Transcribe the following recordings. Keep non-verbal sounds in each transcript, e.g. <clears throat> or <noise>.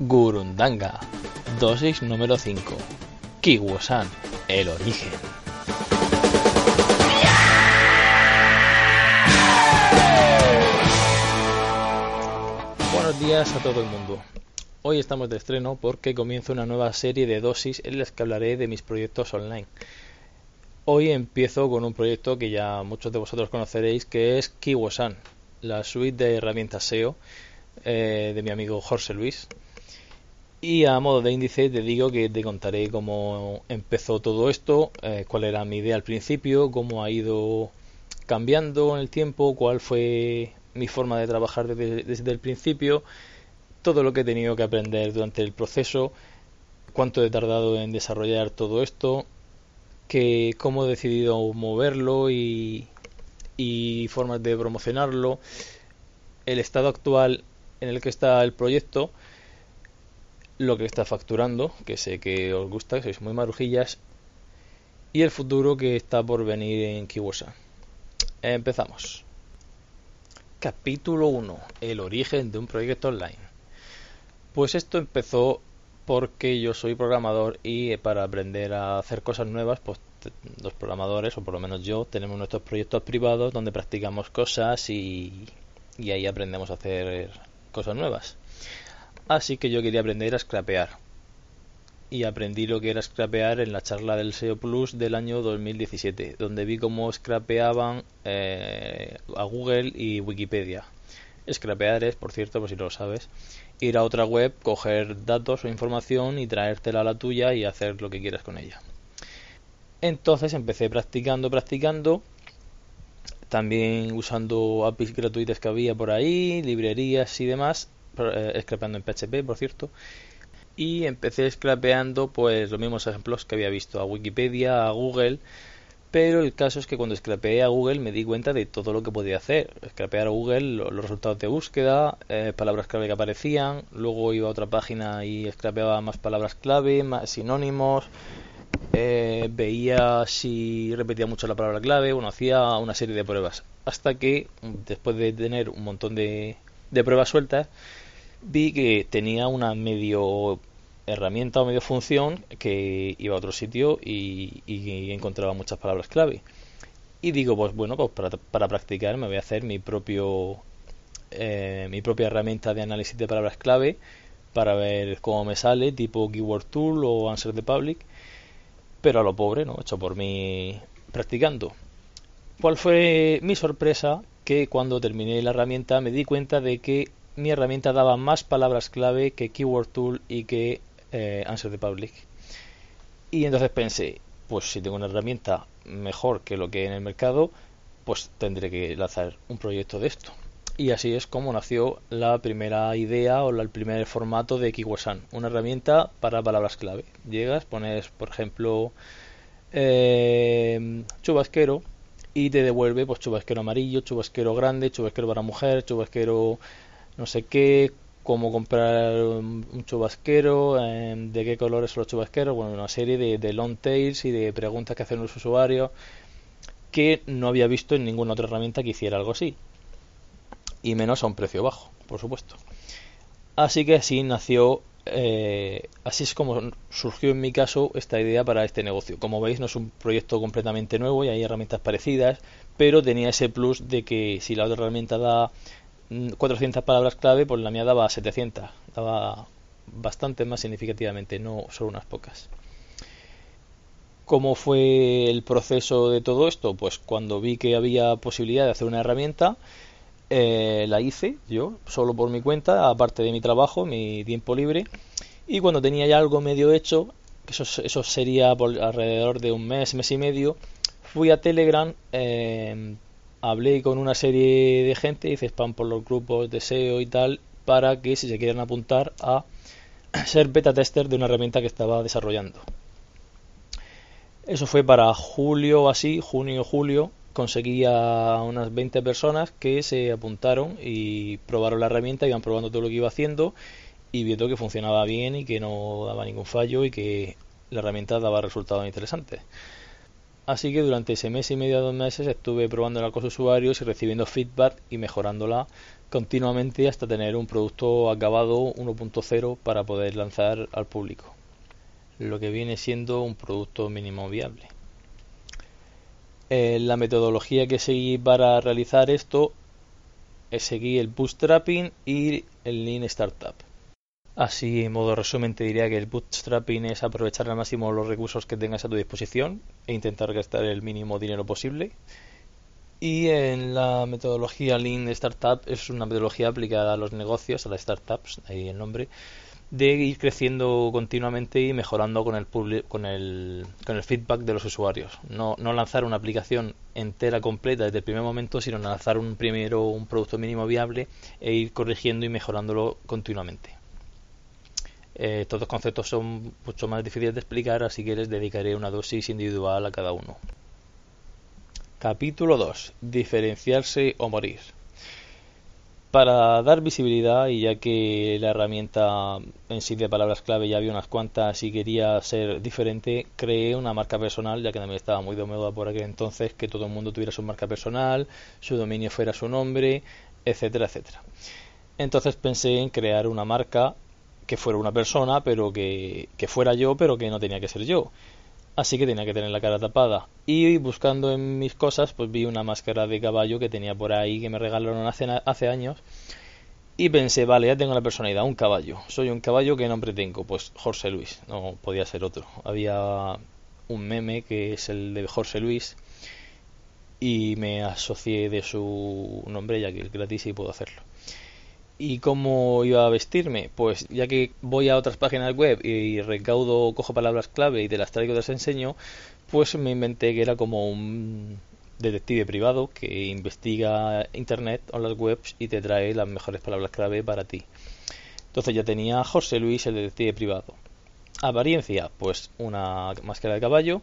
Gurundanga. Dosis número 5. Kiwosan. El origen. Buenos días a todo el mundo. Hoy estamos de estreno porque comienzo una nueva serie de dosis en las que hablaré de mis proyectos online. Hoy empiezo con un proyecto que ya muchos de vosotros conoceréis que es Kiwosan, la suite de herramientas SEO eh, de mi amigo Jorge Luis. Y a modo de índice te digo que te contaré cómo empezó todo esto, eh, cuál era mi idea al principio, cómo ha ido cambiando en el tiempo, cuál fue mi forma de trabajar desde, desde el principio, todo lo que he tenido que aprender durante el proceso, cuánto he tardado en desarrollar todo esto, que cómo he decidido moverlo y, y formas de promocionarlo, el estado actual en el que está el proyecto, lo que está facturando, que sé que os gusta, que sois muy marujillas, y el futuro que está por venir en Kiwosa. Empezamos. Capítulo 1. El origen de un proyecto online. Pues esto empezó porque yo soy programador y para aprender a hacer cosas nuevas, pues los programadores, o por lo menos yo, tenemos nuestros proyectos privados donde practicamos cosas y, y ahí aprendemos a hacer cosas nuevas. Así que yo quería aprender a scrapear. Y aprendí lo que era scrapear en la charla del SEO Plus del año 2017, donde vi cómo scrapeaban eh, a Google y Wikipedia. Scrapear es, por cierto, por si no lo sabes, ir a otra web, coger datos o información y traértela a la tuya y hacer lo que quieras con ella. Entonces empecé practicando, practicando, también usando APIs gratuitas que había por ahí, librerías y demás, eh, scrapeando en PHP, por cierto. Y empecé scrapeando pues los mismos ejemplos que había visto a Wikipedia, a Google, pero el caso es que cuando scrapeé a Google me di cuenta de todo lo que podía hacer. Scrapear a Google, los resultados de búsqueda, eh, palabras clave que aparecían, luego iba a otra página y scrapeaba más palabras clave, más sinónimos, eh, veía si repetía mucho la palabra clave, bueno, hacía una serie de pruebas. Hasta que, después de tener un montón de, de pruebas sueltas, vi que tenía una medio herramienta o medio función que iba a otro sitio y, encontraba muchas palabras clave. Y digo, pues bueno, pues para, para practicar me voy a hacer mi propio eh, mi propia herramienta de análisis de palabras clave para ver cómo me sale, tipo Keyword Tool o Answer the Public, pero a lo pobre, ¿no? Hecho por mí practicando. ¿Cuál fue mi sorpresa? Que cuando terminé la herramienta me di cuenta de que mi herramienta daba más palabras clave que Keyword Tool y que eh, Answer the Public. Y entonces pensé, pues si tengo una herramienta mejor que lo que hay en el mercado, pues tendré que lanzar un proyecto de esto. Y así es como nació la primera idea o el primer formato de Kiwasan, una herramienta para palabras clave. Llegas, pones, por ejemplo, eh, chubasquero y te devuelve pues chubasquero amarillo, chubasquero grande, chubasquero para mujer, chubasquero no sé qué, cómo comprar un, chubasquero, em, de qué colores son los chubasqueros, bueno, una serie de, long tails y de preguntas que hacen los usuarios que no había visto en ninguna otra herramienta que hiciera algo así. Y menos a un precio bajo, por supuesto. Así que así nació, eh, así es como surgió en mi caso esta idea para este negocio. Como veis, no es un proyecto completamente nuevo y hay herramientas parecidas, pero tenía ese plus de que si la otra herramienta da 400 palabras clave, pues la mía daba 700, daba bastante más significativamente, no solo unas pocas. ¿Cómo fue el proceso de todo esto? Pues cuando vi que había posibilidad de hacer una herramienta, eh, la hice yo, solo por mi cuenta, aparte de mi trabajo, mi tiempo libre. Y cuando tenía ya algo medio hecho, eso, eso sería por alrededor de un mes, mes y medio, fui a Telegram, eh, hablé con una serie de gente, hice spam por los grupos de SEO y tal, para que si se quieren apuntar a <clears throat> ser beta tester de una herramienta que estaba desarrollando. Eso fue para julio así, junio, julio. Conseguí a unas 20 personas que se apuntaron y probaron la herramienta, iban probando todo lo que iba haciendo y viendo que funcionaba bien y que no daba ningún fallo y que la herramienta daba resultados interesantes. Así que durante ese mes y medio, dos meses, estuve probándola con los usuarios y recibiendo feedback y mejorándola continuamente hasta tener un producto acabado 1.0 para poder lanzar al público. Lo que viene siendo un producto mínimo viable. Eh, la metodología que seguí para realizar esto es seguir el bootstrapping y el lean startup. Así, en modo resumen, te diría que el bootstrapping es aprovechar al máximo los recursos que tengas a tu disposición e intentar gastar el mínimo dinero posible. Y en la metodología Lean Startup es una metodología aplicada a los negocios, a las startups, ahí el nombre, de ir creciendo continuamente y mejorando con el, con el, con el feedback de los usuarios. No, no lanzar una aplicación entera, completa desde el primer momento, sino lanzar un primero un producto mínimo viable e ir corrigiendo y mejorándolo continuamente. Eh, estos dos conceptos son mucho más difíciles de explicar, así que les dedicaré una dosis individual a cada uno. Capítulo 2. Diferenciarse o morir. Para dar visibilidad, y ya que la herramienta en sí de palabras clave ya había unas cuantas y quería ser diferente, creé una marca personal, ya que también estaba muy de moda por aquel entonces, que todo el mundo tuviera su marca personal, su dominio fuera su nombre, etcétera, etcétera. Entonces pensé en crear una marca que fuera una persona, pero que, fuera yo, pero que no tenía que ser yo. Así que tenía que tener la cara tapada. Y buscando en mis cosas, pues vi una máscara de caballo que tenía por ahí, que me regalaron hace, hace años. Y pensé, vale, ya tengo la personalidad, un caballo. Soy un caballo, ¿qué nombre tengo? Pues Jorge Luis, no podía ser otro. Había un meme que es el de Jorge Luis y me asocié de su nombre ya que es gratis y puedo hacerlo. ¿Y cómo iba a vestirme? Pues ya que voy a otras páginas web y recaudo, cojo palabras clave y te las traigo y te las enseño, pues me inventé que era como un detective privado que investiga internet o las webs y te trae las mejores palabras clave para ti. Entonces ya tenía José Luis, el detective privado. Apariencia, pues una máscara de caballo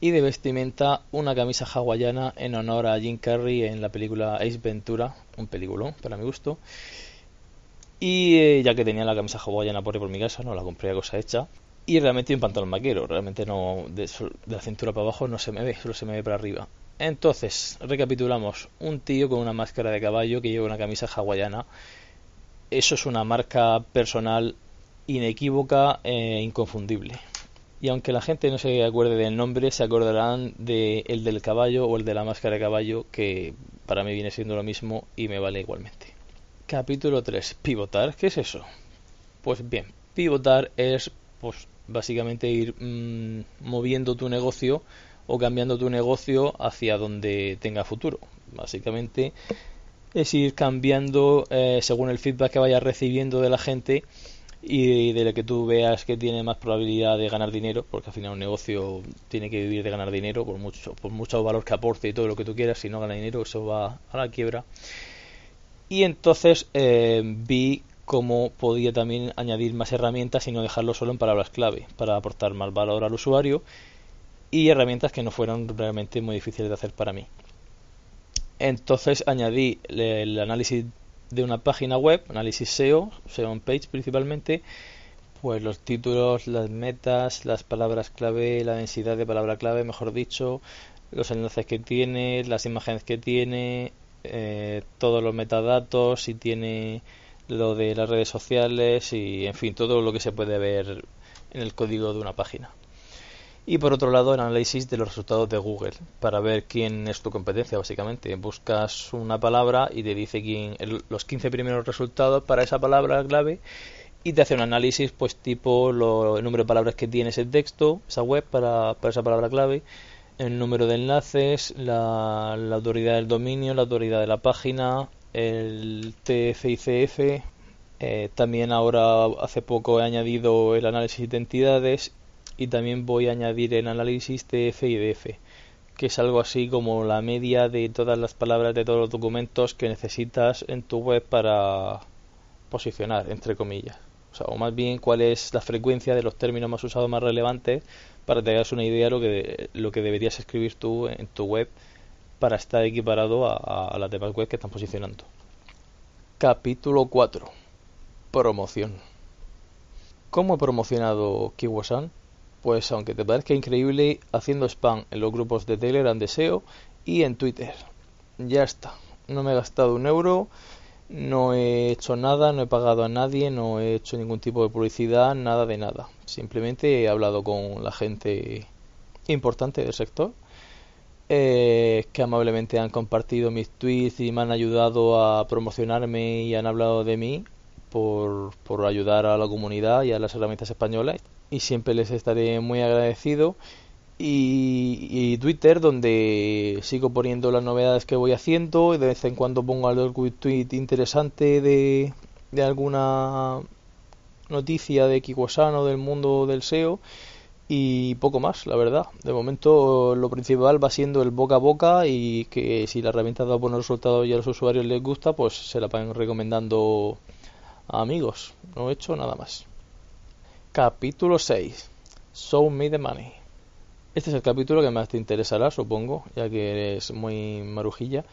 y de vestimenta una camisa hawaiana en honor a Jim Carrey en la película Ace Ventura, un peliculón para mi gusto. Y eh, ya que tenía la camisa hawaiana por ahí por mi casa, no la compré a cosa hecha. Y realmente un pantalón maquero, realmente no de, la cintura para abajo no se me ve, solo se me ve para arriba. Entonces, recapitulamos, un tío con una máscara de caballo que lleva una camisa hawaiana. Eso es una marca personal inequívoca e inconfundible y aunque la gente no se acuerde del nombre, se acordarán de el del caballo o el de la máscara de caballo, que para mí viene siendo lo mismo y me vale igualmente. Capítulo 3. Pivotar. ¿Qué es eso? Pues bien, pivotar es pues básicamente ir mm, moviendo tu negocio o cambiando tu negocio hacia donde tenga futuro. Básicamente es ir cambiando eh, según el feedback que vayas recibiendo de la gente y de lo que tú veas que tiene más probabilidad de ganar dinero, porque al final un negocio tiene que vivir de ganar dinero por mucho, por mucho valor que aporte y todo lo que tú quieras, si no gana dinero eso va a la quiebra. Y entonces eh, vi cómo podía también añadir más herramientas y no dejarlo solo en palabras clave, para aportar más valor al usuario y herramientas que no fueran realmente muy difíciles de hacer para mí. Entonces añadí el análisis de una página web, análisis SEO, SEO on page principalmente, pues los títulos, las metas, las palabras clave, la densidad de palabra clave, mejor dicho, los enlaces que tiene, las imágenes que tiene, eh, todos los metadatos, si tiene lo de las redes sociales y en fin, todo lo que se puede ver en el código de una página y por otro lado el análisis de los resultados de Google para ver quién es tu competencia básicamente. Buscas una palabra y te dice quién los 15 primeros resultados para esa palabra clave y te hace un análisis pues tipo lo, el número de palabras que tiene ese texto esa web para, para esa palabra clave el número de enlaces la, autoridad del dominio la autoridad de la página el TF eh, también ahora hace poco he añadido el análisis de entidades y también voy a añadir el análisis TF y DF, que es algo así como la media de todas las palabras de todos los documentos que necesitas en tu web para posicionar, entre comillas. O más bien cuál es la frecuencia de los términos más usados más relevantes para que te hagas una idea de lo que, lo que deberías escribir tú en tu web para estar equiparado a, las demás webs que están posicionando. Capítulo 4. Promoción. ¿Cómo he promocionado Kiwasan? Pues aunque te parezca increíble, haciendo spam en los grupos de Telegram de SEO y en Twitter. Ya está. No me he gastado un euro, no he hecho nada, no he pagado a nadie, no he hecho ningún tipo de publicidad, nada de nada. Simplemente he hablado con la gente importante del sector eh, que amablemente han compartido mis tweets y me han ayudado a promocionarme y han hablado de mí por, por ayudar a la comunidad y a las herramientas españolas y siempre les estaré muy agradecido y, Twitter donde sigo poniendo las novedades que voy haciendo y de vez en cuando pongo algún tweet interesante de, alguna noticia de Kikwasano del mundo del SEO y poco más, la verdad. De momento lo principal va siendo el boca a boca y que si la herramienta da buenos resultados y a los usuarios les gusta, pues se la van recomendando a amigos. No he hecho nada más. Capítulo 6. Show me the money. Este es el capítulo que más te interesará, supongo, ya que eres muy marujilla.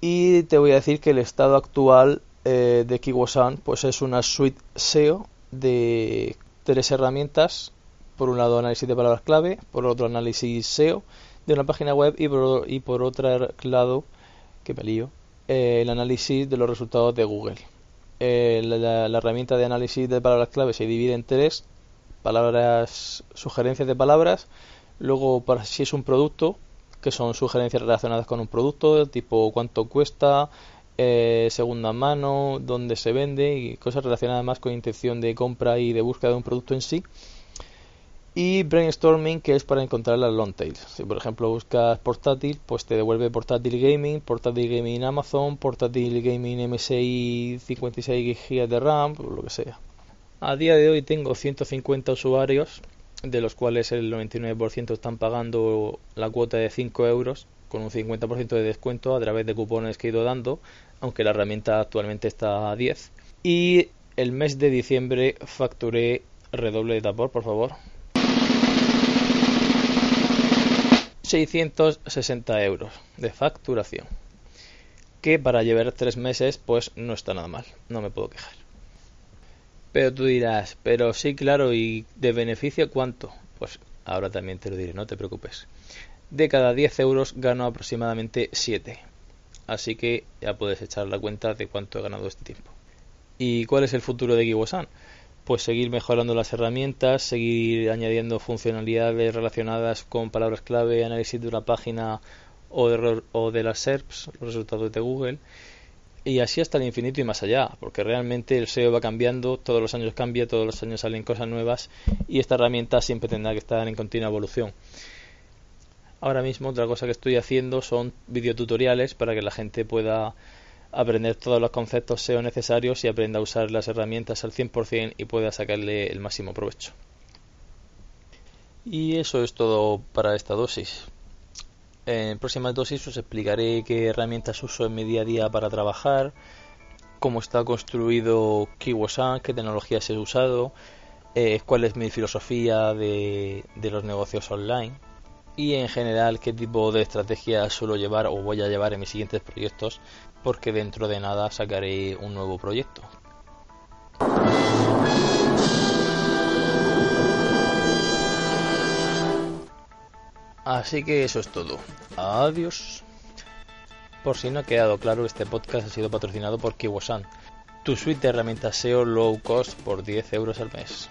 Y te voy a decir que el estado actual eh, de Kiwosan pues es una suite SEO de tres herramientas por un lado análisis de palabras clave, por otro análisis SEO de una página web y por, y por otro lado, que me lío, eh, el análisis de los resultados de Google. Eh, la, herramienta de análisis de palabras clave se divide en tres palabras, sugerencias de palabras, luego para si es un producto, que son sugerencias relacionadas con un producto, tipo cuánto cuesta, eh, segunda mano, dónde se vende y cosas relacionadas más con intención de compra y de búsqueda de un producto en sí y brainstorming que es para encontrar las long tails. Si por ejemplo buscas portátil, pues te devuelve portátil gaming, portátil gaming Amazon, portátil gaming MSI 56 GB de RAM, lo que sea. A día de hoy tengo 150 usuarios, de los cuales el 99% están pagando la cuota de 5 euros con un 50% de descuento a través de cupones que he ido dando, aunque la herramienta actualmente está a 10. Y el mes de diciembre facturé redoble de tapor, por favor. 660 euros de facturación. Que para llevar tres meses, pues no está nada mal, no me puedo quejar. Pero tú dirás, pero sí, claro, ¿y de beneficio cuánto? Pues ahora también te lo diré, no te preocupes. De cada 10 euros gano aproximadamente 7. Así que ya puedes echar la cuenta de cuánto he ganado este tiempo. ¿Y cuál es el futuro de Giwosan? Pues seguir mejorando las herramientas, seguir añadiendo funcionalidades relacionadas con palabras clave, análisis de una página o de, o de las SERPs, los resultados de Google, y así hasta el infinito y más allá, porque realmente el SEO va cambiando, todos los años cambia, todos los años salen cosas nuevas y esta herramienta siempre tendrá que estar en continua evolución. Ahora mismo otra cosa que estoy haciendo son videotutoriales para que la gente pueda aprender todos los conceptos SEO necesarios y aprenda a usar las herramientas al 100% y pueda sacarle el máximo provecho. Y eso es todo para esta dosis. En próximas dosis os explicaré qué herramientas uso en mi día a día para trabajar, cómo está construido Kiwosan, qué tecnologías he usado, eh, cuál es mi filosofía de, de los negocios online y en general qué tipo de estrategia suelo llevar o voy a llevar en mis siguientes proyectos porque dentro de nada sacaré un nuevo proyecto. Así que eso es todo. Adiós. Por si no ha quedado claro, este podcast ha sido patrocinado por Kiwosan, tu suite de herramientas SEO low cost por 10 euros al mes.